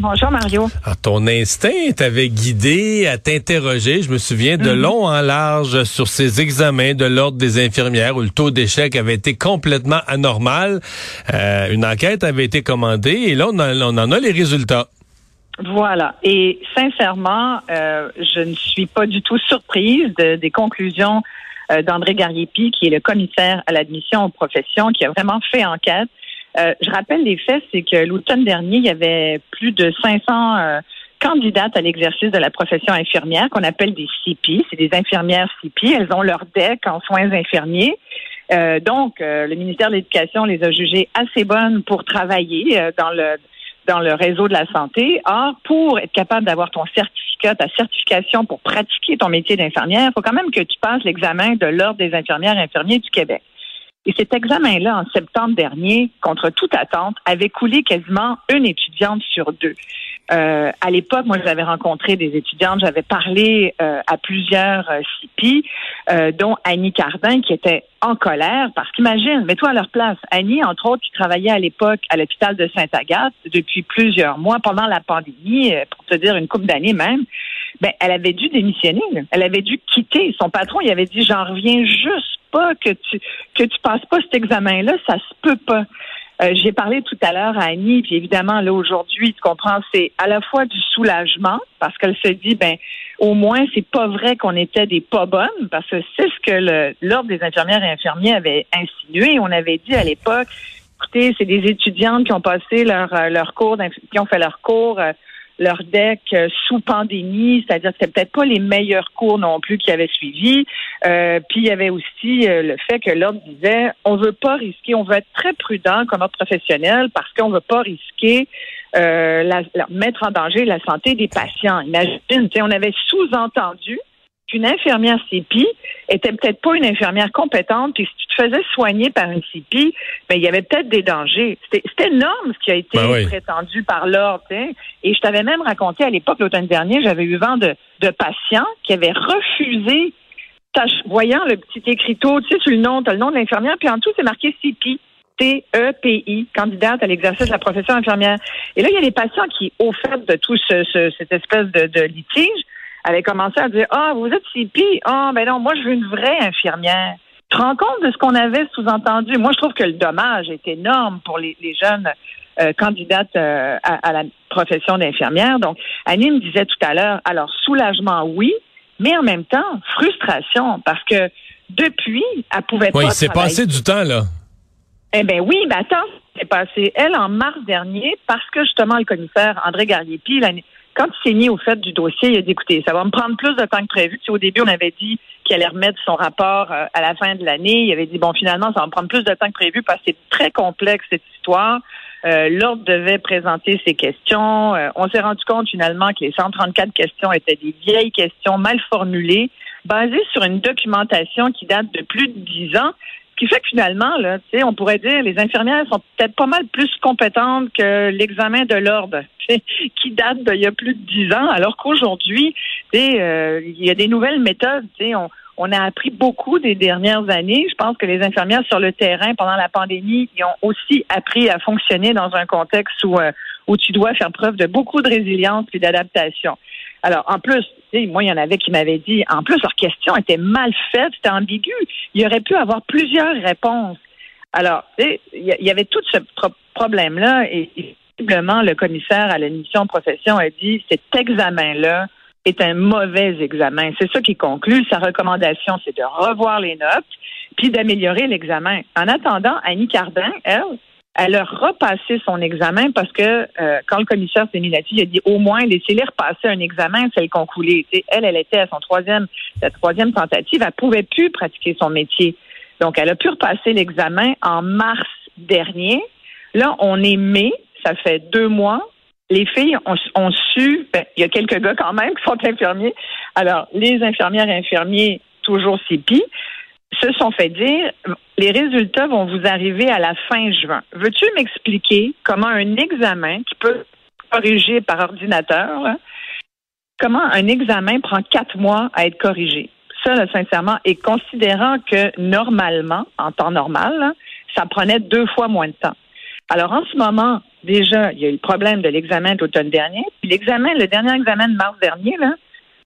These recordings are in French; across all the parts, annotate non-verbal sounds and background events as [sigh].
Bonjour Mario. Alors, ton instinct t'avait guidé à t'interroger, je me souviens, de long en large sur ces examens de l'Ordre des infirmières où le taux d'échec avait été complètement anormal. Euh, une enquête avait été commandée et là, on, a- on en a les résultats. Voilà. Et sincèrement, euh, je ne suis pas du tout surprise de- des conclusions euh, d'André Gariepi, qui est le commissaire à l'admission aux professions, qui a vraiment fait enquête. Euh, je rappelle les faits, c'est que l'automne dernier, il y avait plus de 500 euh, candidates à l'exercice de la profession infirmière qu'on appelle des CP. C'est des infirmières CP. Elles ont leur DEC en soins infirmiers. Euh, donc, euh, le ministère de l'Éducation les a jugées assez bonnes pour travailler dans le dans le réseau de la santé. Or, pour être capable d'avoir ton certificat, ta certification pour pratiquer ton métier d'infirmière, il faut quand même que tu passes l'examen de l'Ordre des infirmières et infirmiers du Québec. Et cet examen-là, en septembre dernier, contre toute attente, avait coulé quasiment une étudiante sur deux. Euh, à l'époque, moi, j'avais rencontré des étudiantes, j'avais parlé euh, à plusieurs euh, euh, dont Annie Cardin, qui était en colère, parce qu'imagine, mets-toi à leur place. Annie, entre autres, qui travaillait à l'époque à l'hôpital de Sainte-Agathe depuis plusieurs mois, pendant la pandémie, euh, pour te dire une couple d'années même, ben, elle avait dû démissionner. Elle avait dû quitter. Son patron, il avait dit, j'en reviens juste que tu que tu passes pas cet examen-là, ça se peut pas. Euh, J'ai parlé tout à l'heure à Annie, puis évidemment, là, aujourd'hui, tu comprends, c'est à la fois du soulagement, parce qu'elle se dit, ben, au moins, c'est pas vrai qu'on était des pas bonnes, parce que c'est ce que l'Ordre des infirmières et infirmiers avait insinué. On avait dit à l'époque, écoutez, c'est des étudiantes qui ont passé leur, euh, leur cours, qui ont fait leur cours, euh, leur deck euh, sous pandémie, c'est-à-dire que c'était peut-être pas les meilleurs cours non plus qui avaient suivi. Euh, puis il y avait aussi euh, le fait que l'ordre disait on veut pas risquer, on veut être très prudent comme ordre professionnel parce qu'on veut pas risquer euh, la, la- mettre en danger la santé des patients. Imagine, on avait sous-entendu qu'une infirmière CPI était peut-être pas une infirmière compétente, puis si tu te faisais soigner par une CPI, ben, il y avait peut-être des dangers. C'était énorme ce qui a été Ben oui. prétendu par l'ordre. Et je t'avais même raconté à l'époque, l'automne dernier, j'avais eu vent de, de patients qui avaient refusé, voyant le petit écriteau, tu sais, sur le nom, tu as le nom de l'infirmière, puis en dessous, c'est marqué CPI. T-E-P-I, candidate à l'exercice de la profession infirmière. Et là, il y a des patients qui, au fait de tout ce, ce- cette espèce de, de litige, avaient commencé à dire Ah, vous êtes CPI. Ah, ben non, moi, je veux une vraie infirmière. Tu te rends compte de ce qu'on avait sous-entendu? Moi, je trouve que le dommage est énorme pour les, les jeunes euh, candidates euh, à, à la profession d'infirmière. Donc, Annie me disait tout à l'heure, alors, soulagement, oui, mais en même temps, frustration, parce que depuis, elle pouvait Oui, pas il s'est travailler. passé du temps, là. Eh bien oui, mais attends, c'est passé, elle, en mars dernier, parce que justement, le commissaire André Gariepi, l'année- quand il s'est mis au fait du dossier, il a dit, écoutez, ça va me prendre plus de temps que prévu. Tu sais, au début, on avait dit qu'il allait remettre son rapport euh, à la fin de l'année. Il avait dit, bon, finalement, ça va me prendre plus de temps que prévu parce que c'est très complexe, cette histoire. Euh, L'ordre devait présenter ses questions. Euh, on s'est rendu compte finalement que les 134 questions étaient des vieilles questions mal formulées, basées sur une documentation qui date de plus de 10 ans. Ce qui fait que finalement, là, on pourrait dire les infirmières sont peut-être pas mal plus compétentes que l'examen de l'ordre, [laughs] qui date d'il y a plus de dix ans, alors qu'aujourd'hui, euh, il y a des nouvelles méthodes. On, on a appris beaucoup des dernières années. Je pense que les infirmières sur le terrain pendant la pandémie, ils ont aussi appris à fonctionner dans un contexte où euh, où tu dois faire preuve de beaucoup de résilience et d'adaptation. Alors, en plus, moi, il y en avait qui m'avaient dit, en plus, leurs questions étaient mal faites, c'était ambigu. Il aurait pu avoir plusieurs réponses. Alors, il y, avait tout ce pro- problème-là et, visiblement, le commissaire à l'admission de profession a dit, cet examen-là est un mauvais examen. C'est ça qui conclut. Sa recommandation, c'est de revoir les notes puis d'améliorer l'examen. En attendant, Annie Cardin, elle, elle a repassé son examen parce que euh, quand le commissaire s'est mis là-dessus, il a dit au moins laissez-les repasser un examen, celle qu'on coulait. Elle, elle était à son troisième, sa troisième tentative, elle pouvait plus pratiquer son métier. Donc, elle a pu repasser l'examen en mars dernier. Là, on est mai, ça fait deux mois. Les filles ont, ont su, ben, il y a quelques gars quand même qui sont infirmiers. Alors, les infirmières et infirmiers, toujours CPI, se sont fait dire les résultats vont vous arriver à la fin juin. Veux-tu m'expliquer comment un examen qui peut corrigé par ordinateur, comment un examen prend quatre mois à être corrigé? Ça, sincèrement, et considérant que normalement, en temps normal, ça prenait deux fois moins de temps. Alors, en ce moment, déjà, il y a eu le problème de l'examen de l'automne dernier. Puis l'examen, le dernier examen de mars dernier,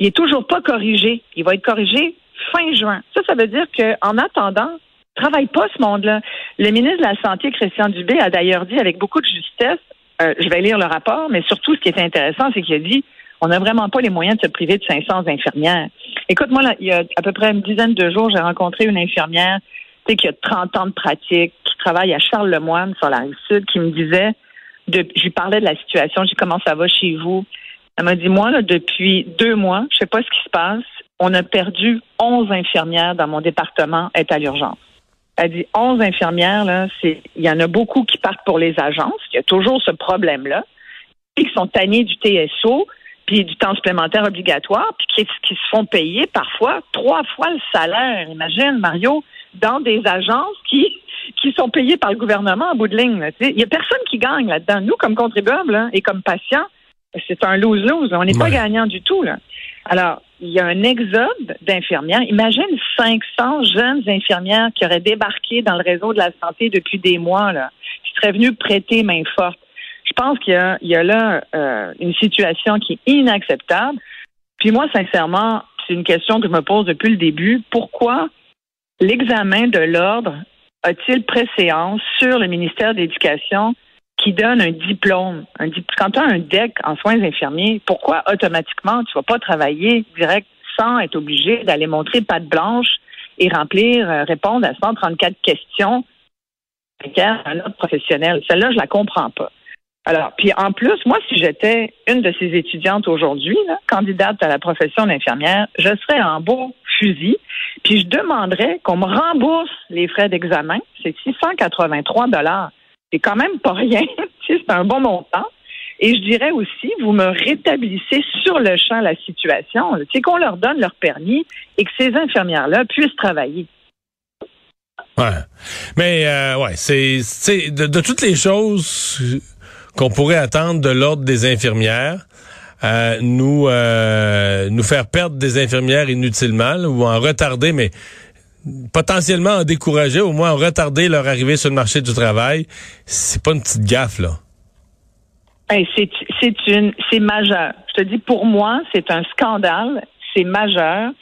il est toujours pas corrigé. Il va être corrigé fin juin. Ça, ça veut dire qu'en attendant, travaille pas ce monde-là. Le ministre de la Santé, Christian Dubé, a d'ailleurs dit avec beaucoup de justesse, euh, je vais lire le rapport, mais surtout, ce qui est intéressant, c'est qu'il a dit, on n'a vraiment pas les moyens de se priver de 500 infirmières. Écoute, moi, là, il y a à peu près une dizaine de jours, j'ai rencontré une infirmière qui a 30 ans de pratique, qui travaille à Charles-Lemoine sur la rive sud, qui me disait, de, je lui parlais de la situation, j'ai dit comment ça va chez vous? Elle m'a dit, moi, là, depuis deux mois, je sais pas ce qui se passe, on a perdu 11 infirmières dans mon département, est à l'urgence. Elle dit 11 infirmières, là, c'est, il y en a beaucoup qui partent pour les agences. Il y a toujours ce problème-là. Qui sont tannés du TSO, puis du temps supplémentaire obligatoire, puis qui, qui se font payer parfois? Trois fois le salaire. Imagine, Mario, dans des agences qui qui sont payées par le gouvernement en bout de ligne. Il y a personne qui gagne là-dedans. Nous, comme contribuables hein, et comme patients, c'est un lose-lose. On n'est pas gagnant du tout. Là. Alors, il y a un exode d'infirmières. Imagine 500 jeunes infirmières qui auraient débarqué dans le réseau de la santé depuis des mois, là, qui seraient venues prêter main forte. Je pense qu'il y a, là euh, une situation qui est inacceptable. Puis moi, sincèrement, c'est une question que je me pose depuis le début. Pourquoi l'examen de l'ordre a-t-il préséance sur le ministère de l'Éducation qui donne un diplôme? Quand tu as un DEC en soins infirmiers, pourquoi automatiquement tu vas pas travailler direct sans être obligé d'aller montrer patte blanche et remplir, euh, répondre à 134 questions à un autre professionnel? Celle-là, je la comprends pas. Alors, puis en plus, moi, si j'étais une de ces étudiantes aujourd'hui, candidate à la profession d'infirmière, je serais en beau fusil, puis je demanderais qu'on me rembourse les frais d'examen. C'est 683 dollars. C'est quand même pas rien. [laughs] c'est un bon montant. Et je dirais aussi, vous me rétablissez sur le champ la situation. C'est qu'on leur donne leur permis et que ces infirmières-là puissent travailler. Ouais. Mais euh, ouais, c'est de, toutes les choses qu'on pourrait attendre de l'ordre des infirmières. Euh, nous euh, nous faire perdre des infirmières inutilement ou en retarder, mais potentiellement en décourager, au moins en retarder leur arrivée sur le marché du travail, c'est pas une petite gaffe là. c'est c'est une c'est majeur. Je te dis pour moi c'est un scandale, c'est majeur.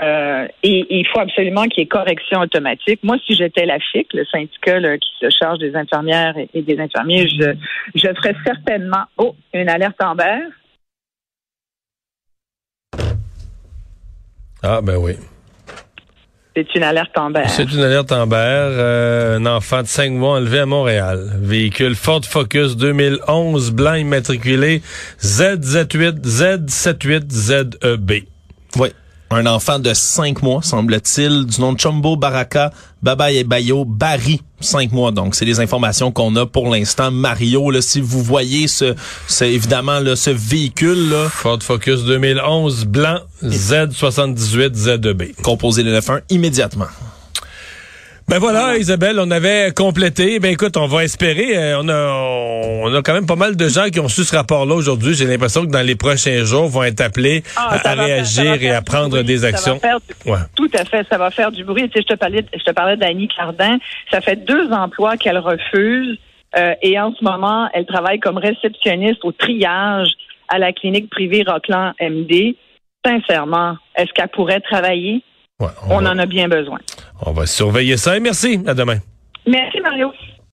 Euh, et, il faut absolument qu'il y ait correction automatique. Moi, si j'étais la FIC, le syndicat qui se charge des infirmières et, des infirmiers, je, je ferais certainement oh, une alerte en vert. Ah, ben oui. C'est une alerte en Amber. C'est une alerte en Euh, un enfant de 5 mois enlevé à Montréal. Véhicule Ford Focus 2011, blanc immatriculé ZZ8, Z78, ZEB. Oui un enfant de 5 mois, semble-t-il, du nom de Chombo Baraka Baba et Bayo Barry, 5 mois. Donc, c'est les informations qu'on a pour l'instant. Mario, là, si vous voyez ce, c'est évidemment là, ce véhicule là, Ford Focus 2011 blanc Z78 Z2B. Composé le 9 immédiatement. Ben voilà, Isabelle, on avait complété. Ben écoute, on va espérer. Euh, on a, on a quand même pas mal de gens qui ont su ce rapport-là aujourd'hui. J'ai l'impression que dans les prochains jours, vont être appelés ah, à, réagir et à prendre des actions. Tout à fait, ça va faire du bruit. Tu sais, je te parlais, je te parlais d'Annie Cardin. Ça fait deux emplois qu'elle refuse. Euh, et en ce moment, elle travaille comme réceptionniste au triage à la clinique privée Rockland MD. Sincèrement, est-ce qu'elle pourrait travailler? on, en a bien besoin. On va surveiller ça et merci. À demain. Merci, Mario.